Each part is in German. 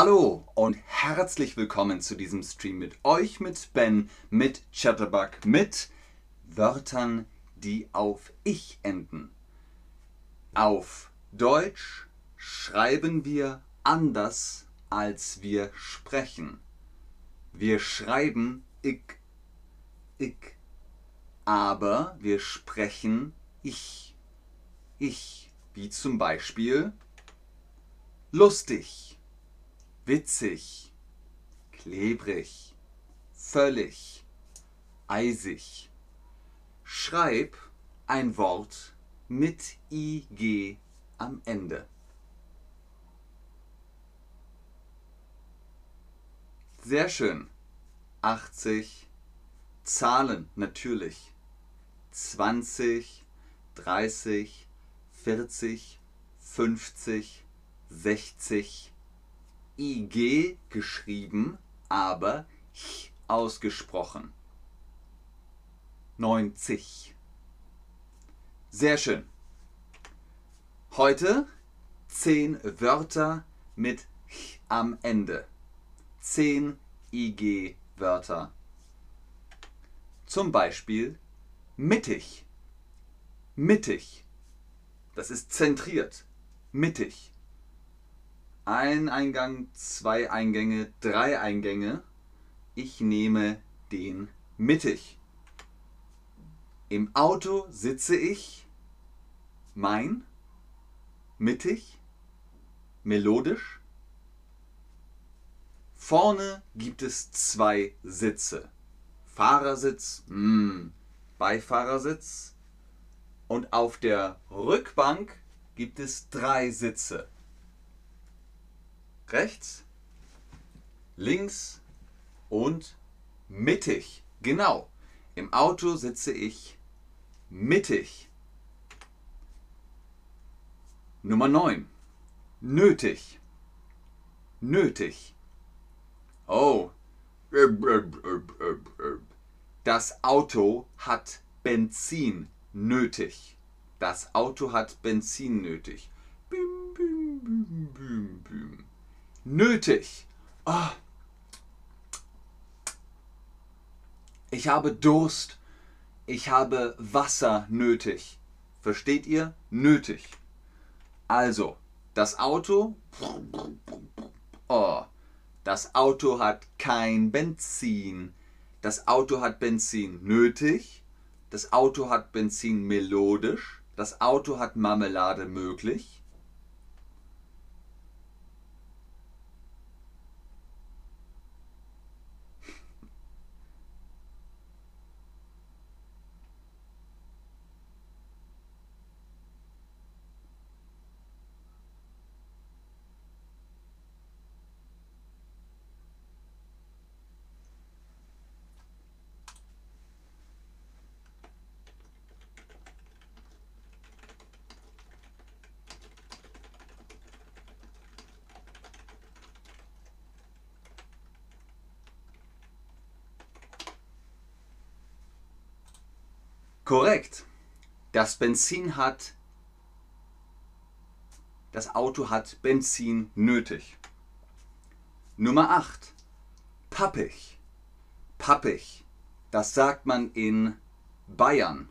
Hallo und herzlich willkommen zu diesem Stream mit euch, mit Ben, mit Chatterbug, mit Wörtern, die auf ich enden. Auf Deutsch schreiben wir anders, als wir sprechen. Wir schreiben ich, ich, aber wir sprechen ich, ich, wie zum Beispiel lustig, witzig, klebrig, völlig, eisig. Schreib ein Wort mit ig am Ende. Sehr schön. 80. Zahlen natürlich. 20, 30, 40, 50, 60. IG geschrieben, aber ch ausgesprochen. 90. Sehr schön. Heute 10 Wörter mit ch am Ende. 10 IG-Wörter. Zum Beispiel mittig. Mittig. Das ist zentriert. Mittig. Ein Eingang, zwei Eingänge, drei Eingänge. Ich nehme den mittig. Im Auto sitze ich mein, mittig, melodisch. Vorne gibt es zwei Sitze. Fahrersitz, mm, Beifahrersitz. Und auf der Rückbank gibt es drei Sitze. Rechts, links und mittig. Genau. Im Auto sitze ich mittig. Nummer 9. Nötig. Nötig. Oh. Das Auto hat Benzin nötig. Das Auto hat Benzin nötig. Bim, bim, bim, bim, bim. Nötig. Oh. Ich habe Durst. Ich habe Wasser nötig. Versteht ihr? Nötig. Also, das Auto. Oh, das Auto hat kein Benzin. Das Auto hat Benzin nötig. Das Auto hat Benzin melodisch. Das Auto hat Marmelade möglich. Korrekt. Das Benzin hat. Das Auto hat Benzin nötig. Nummer 8. Pappig. Pappig. Das sagt man in Bayern.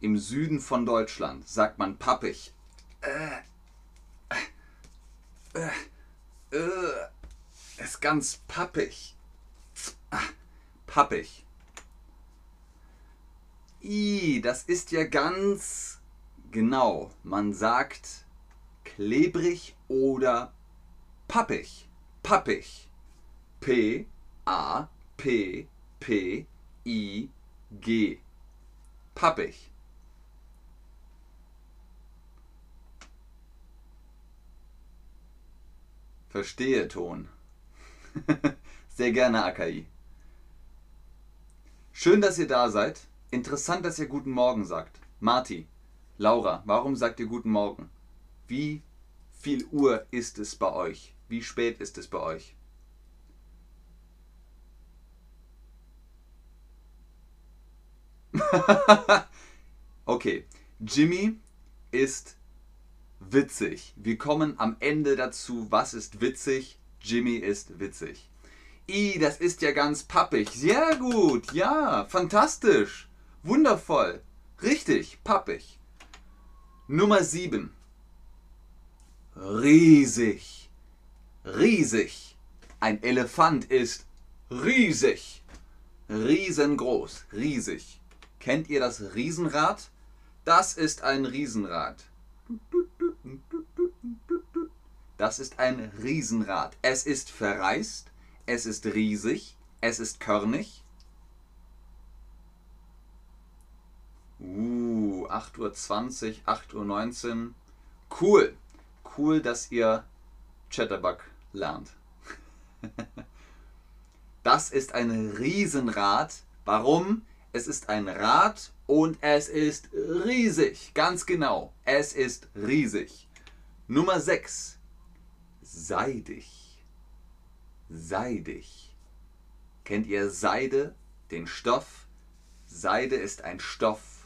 Im Süden von Deutschland sagt man pappig. Äh, äh, äh, ist ganz pappig. Pappig. I, das ist ja ganz genau. Man sagt klebrig oder pappig. Pappig. P A P P I G. Pappig. Verstehe Ton. Sehr gerne, Akai. Schön, dass ihr da seid. Interessant, dass ihr guten Morgen sagt. Marti, Laura, warum sagt ihr guten Morgen? Wie viel Uhr ist es bei euch? Wie spät ist es bei euch? okay, Jimmy ist witzig. Wir kommen am Ende dazu, was ist witzig. Jimmy ist witzig. I, das ist ja ganz pappig. Sehr gut. Ja, fantastisch. Wundervoll. Richtig, pappig. Nummer 7. Riesig. Riesig. Ein Elefant ist riesig. Riesengroß. Riesig. Kennt ihr das Riesenrad? Das ist ein Riesenrad. Das ist ein Riesenrad. Es ist verreist, es ist riesig, es ist körnig. 8.20 Uhr, 8.19 Uhr. Cool. Cool, dass ihr Chatterbug lernt. das ist ein Riesenrad. Warum? Es ist ein Rad und es ist riesig. Ganz genau. Es ist riesig. Nummer 6 seidig. Seidig. Kennt ihr Seide, den Stoff? Seide ist ein Stoff.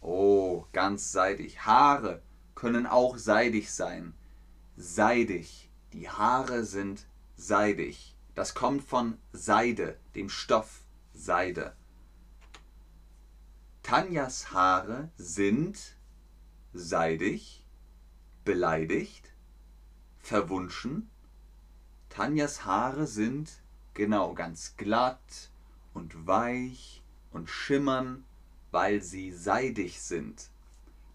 Oh, ganz seidig. Haare können auch seidig sein. Seidig. Die Haare sind seidig. Das kommt von Seide, dem Stoff Seide. Tanjas Haare sind seidig, beleidigt, verwunschen. Tanjas Haare sind genau ganz glatt und weich und schimmern, weil sie seidig sind.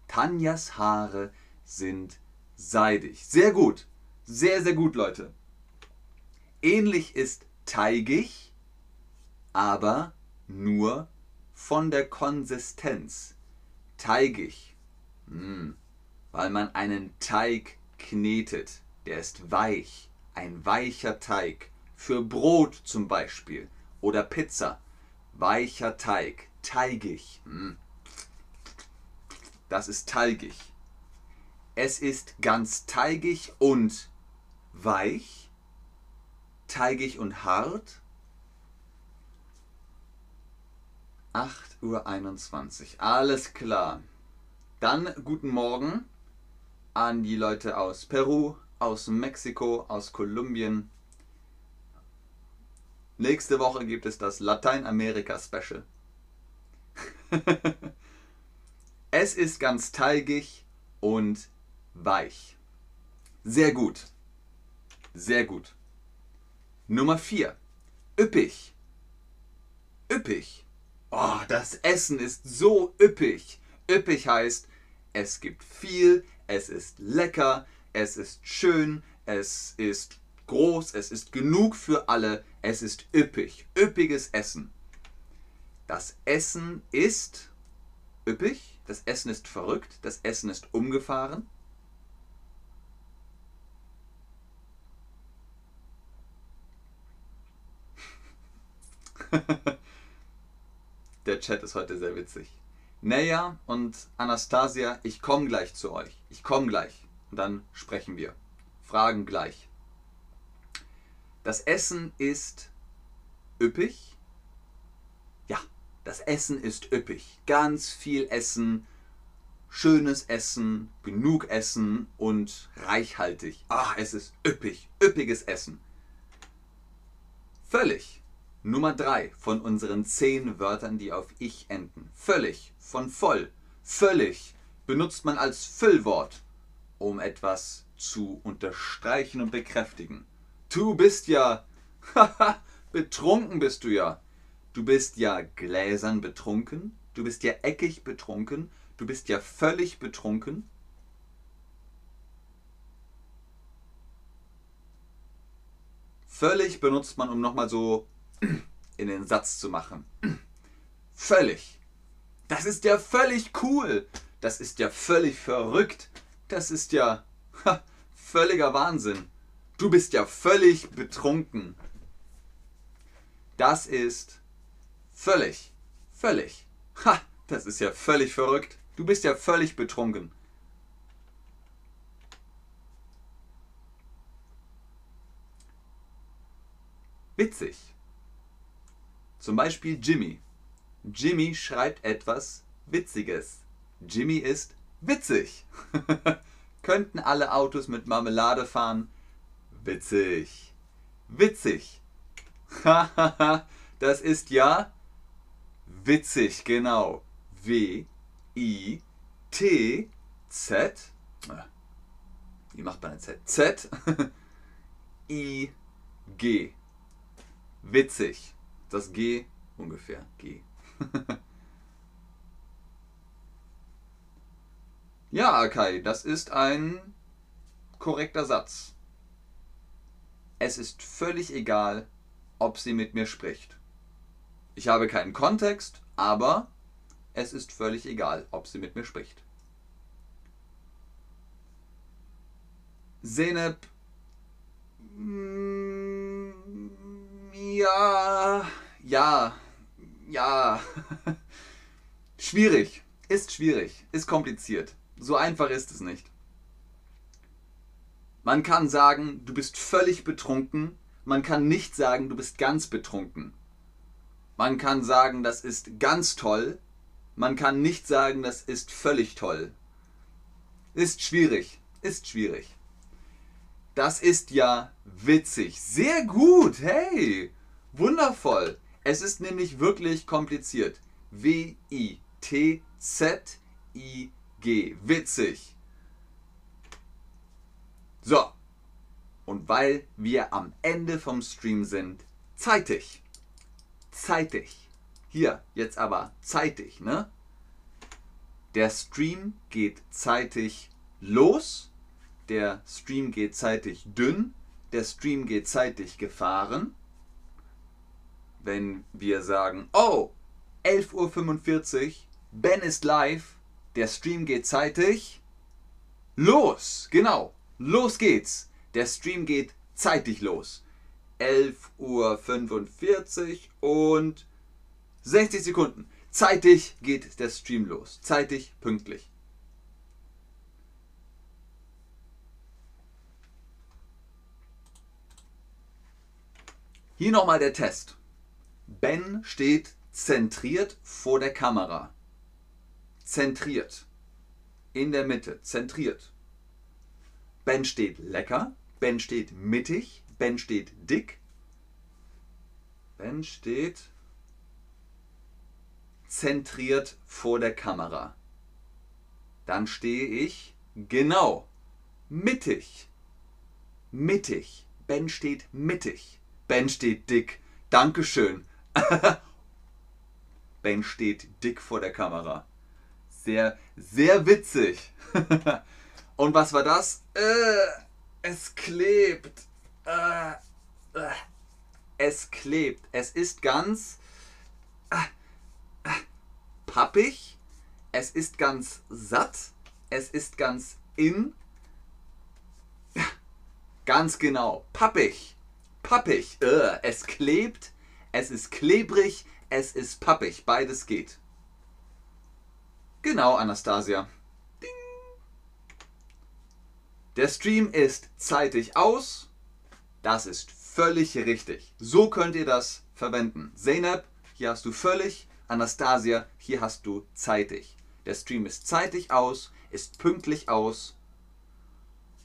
Tanjas Haare sind seidig. Sehr gut. Sehr, sehr gut, Leute. Ähnlich ist teigig, aber nur von der Konsistenz. Teigig. Hm, weil man einen Teig knetet. Der ist weich, ein weicher Teig. Für Brot zum Beispiel oder Pizza. Weicher Teig, teigig. Hm. Das ist teigig. Es ist ganz teigig und weich, teigig und hart. 8.21 Uhr. Alles klar. Dann guten Morgen an die Leute aus Peru, aus Mexiko, aus Kolumbien. Nächste Woche gibt es das Lateinamerika-Special. es ist ganz teigig und weich. Sehr gut. Sehr gut. Nummer 4. Üppig. Üppig. Oh, das Essen ist so üppig. Üppig heißt, es gibt viel, es ist lecker, es ist schön, es ist groß, es ist genug für alle, es ist üppig, üppiges Essen. Das Essen ist üppig, das Essen ist verrückt, das Essen ist umgefahren. Der Chat ist heute sehr witzig. Neja und Anastasia, ich komme gleich zu euch. Ich komme gleich. Und dann sprechen wir. Fragen gleich. Das Essen ist üppig. Ja, das Essen ist üppig. Ganz viel Essen, schönes Essen, genug Essen und reichhaltig. Ach, es ist üppig, üppiges Essen. Völlig. Nummer drei von unseren zehn Wörtern, die auf ich enden. Völlig, von voll, völlig benutzt man als Füllwort, um etwas zu unterstreichen und bekräftigen. Du bist ja, haha, betrunken bist du ja. Du bist ja gläsern betrunken, du bist ja eckig betrunken, du bist ja völlig betrunken. Völlig benutzt man, um nochmal so in den Satz zu machen. Völlig. Das ist ja völlig cool. Das ist ja völlig verrückt. Das ist ja ha, völliger Wahnsinn. Du bist ja völlig betrunken. Das ist völlig, völlig. Ha, das ist ja völlig verrückt. Du bist ja völlig betrunken. Witzig. Zum Beispiel Jimmy. Jimmy schreibt etwas Witziges. Jimmy ist witzig. Könnten alle Autos mit Marmelade fahren? Witzig. Witzig. das ist ja witzig, genau. W, I, T, Z. Wie macht man ein Z? Z, I, G. Witzig. Das G ungefähr. G. ja, Akai, das ist ein korrekter Satz. Es ist völlig egal, ob sie mit mir spricht. Ich habe keinen Kontext, aber es ist völlig egal, ob sie mit mir spricht. Zeynep. Mm, ja, ja, ja. schwierig. Ist schwierig. Ist kompliziert. So einfach ist es nicht. Man kann sagen, du bist völlig betrunken. Man kann nicht sagen, du bist ganz betrunken. Man kann sagen, das ist ganz toll. Man kann nicht sagen, das ist völlig toll. Ist schwierig. Ist schwierig. Das ist ja witzig. Sehr gut. Hey. Wundervoll. Es ist nämlich wirklich kompliziert. W-I-T-Z-I-G. Witzig. So. Und weil wir am Ende vom Stream sind, zeitig. Zeitig. Hier, jetzt aber zeitig, ne? Der Stream geht zeitig los. Der Stream geht zeitig dünn. Der Stream geht zeitig gefahren. Wenn wir sagen, oh, 11.45 Uhr, Ben ist live, der Stream geht zeitig. Los, genau, los geht's. Der Stream geht zeitig los. 11.45 Uhr und 60 Sekunden. Zeitig geht der Stream los. Zeitig, pünktlich. Hier nochmal der Test. Ben steht zentriert vor der Kamera. Zentriert. In der Mitte. Zentriert. Ben steht lecker. Ben steht mittig. Ben steht dick. Ben steht zentriert vor der Kamera. Dann stehe ich genau mittig. Mittig. Ben steht mittig. Ben steht dick. Dankeschön. ben steht dick vor der Kamera. Sehr, sehr witzig. Und was war das? Äh, es klebt. Äh, äh, es klebt. Es ist ganz äh, pappig. Es ist ganz satt. Es ist ganz in. Ganz genau. Pappig. Pappig. Es klebt. Es ist klebrig. Es ist pappig. Beides geht. Genau, Anastasia. Der Stream ist zeitig aus. Das ist völlig richtig. So könnt ihr das verwenden. Zeynep, hier hast du völlig. Anastasia, hier hast du zeitig. Der Stream ist zeitig aus, ist pünktlich aus.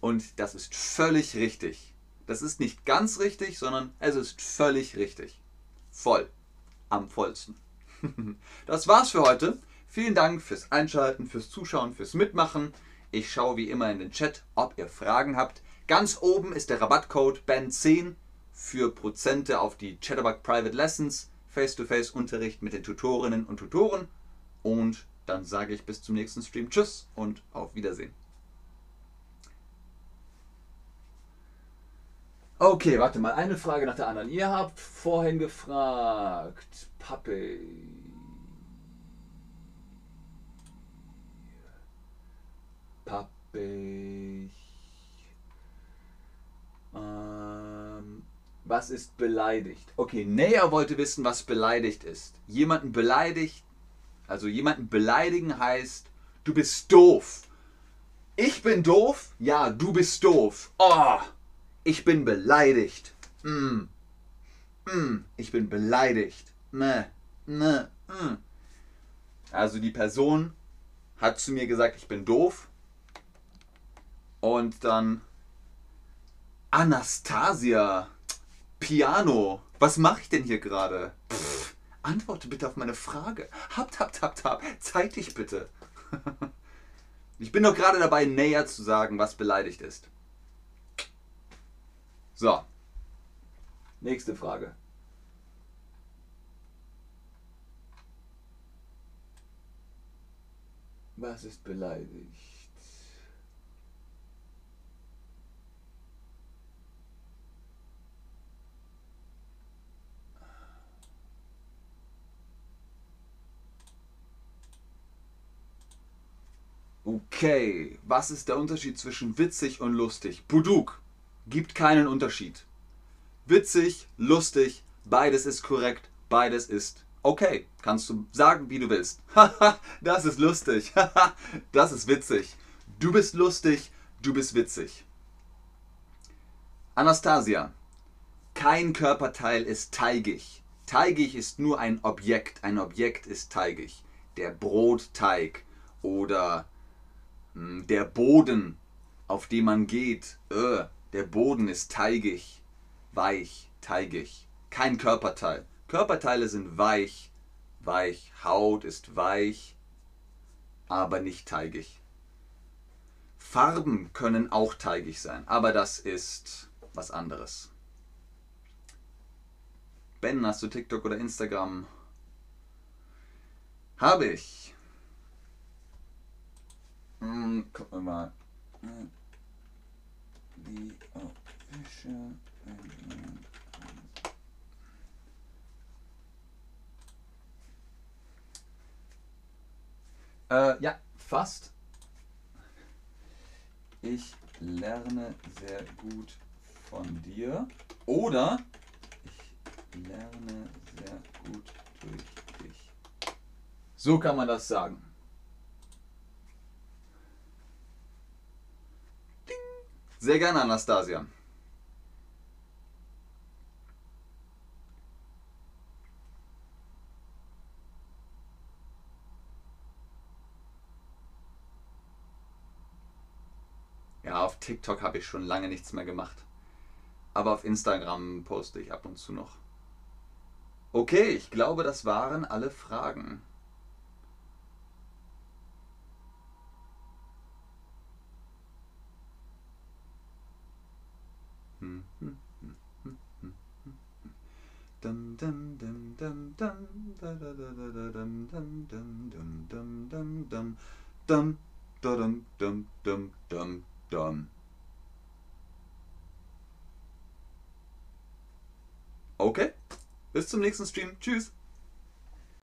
Und das ist völlig richtig. Das ist nicht ganz richtig, sondern es ist völlig richtig. Voll. Am vollsten. Das war's für heute. Vielen Dank fürs Einschalten, fürs Zuschauen, fürs Mitmachen. Ich schaue wie immer in den Chat, ob ihr Fragen habt. Ganz oben ist der Rabattcode BAN10 für Prozente auf die Chatterbug Private Lessons, Face-to-Face-Unterricht mit den Tutorinnen und Tutoren. Und dann sage ich bis zum nächsten Stream Tschüss und auf Wiedersehen. Okay, warte mal, eine Frage nach der anderen. Ihr habt vorhin gefragt, Pappe. Pappig. Ähm, was ist beleidigt? Okay, Nea wollte wissen, was beleidigt ist. Jemanden beleidigt, also jemanden beleidigen heißt, du bist doof. Ich bin doof? Ja, du bist doof. Oh, ich bin beleidigt. Mm. Mm, ich bin beleidigt. Meh, meh, mm. Also die Person hat zu mir gesagt, ich bin doof. Und dann Anastasia. Piano. Was mache ich denn hier gerade? Antworte bitte auf meine Frage. Habt, habt, habt, habt. Zeig dich bitte. Ich bin doch gerade dabei, näher zu sagen, was beleidigt ist. So. Nächste Frage. Was ist beleidigt? Okay, was ist der Unterschied zwischen witzig und lustig? Puduk gibt keinen Unterschied. Witzig, lustig, beides ist korrekt, beides ist okay. Kannst du sagen, wie du willst. Haha, das ist lustig. Haha, das ist witzig. Du bist lustig, du bist witzig. Anastasia, kein Körperteil ist teigig. Teigig ist nur ein Objekt. Ein Objekt ist teigig. Der Brotteig oder der Boden, auf dem man geht, äh, der Boden ist teigig, weich, teigig. Kein Körperteil. Körperteile sind weich, weich. Haut ist weich, aber nicht teigig. Farben können auch teigig sein, aber das ist was anderes. Ben, hast du TikTok oder Instagram? Habe ich. Hm, gucken wir mal. The official äh, ja, fast. Ich lerne sehr gut von dir. Oder ich lerne sehr gut durch dich. So kann man das sagen. Sehr gerne, Anastasia. Ja, auf TikTok habe ich schon lange nichts mehr gemacht. Aber auf Instagram poste ich ab und zu noch. Okay, ich glaube, das waren alle Fragen. Okay, bis zum nächsten Stream. Tschüss.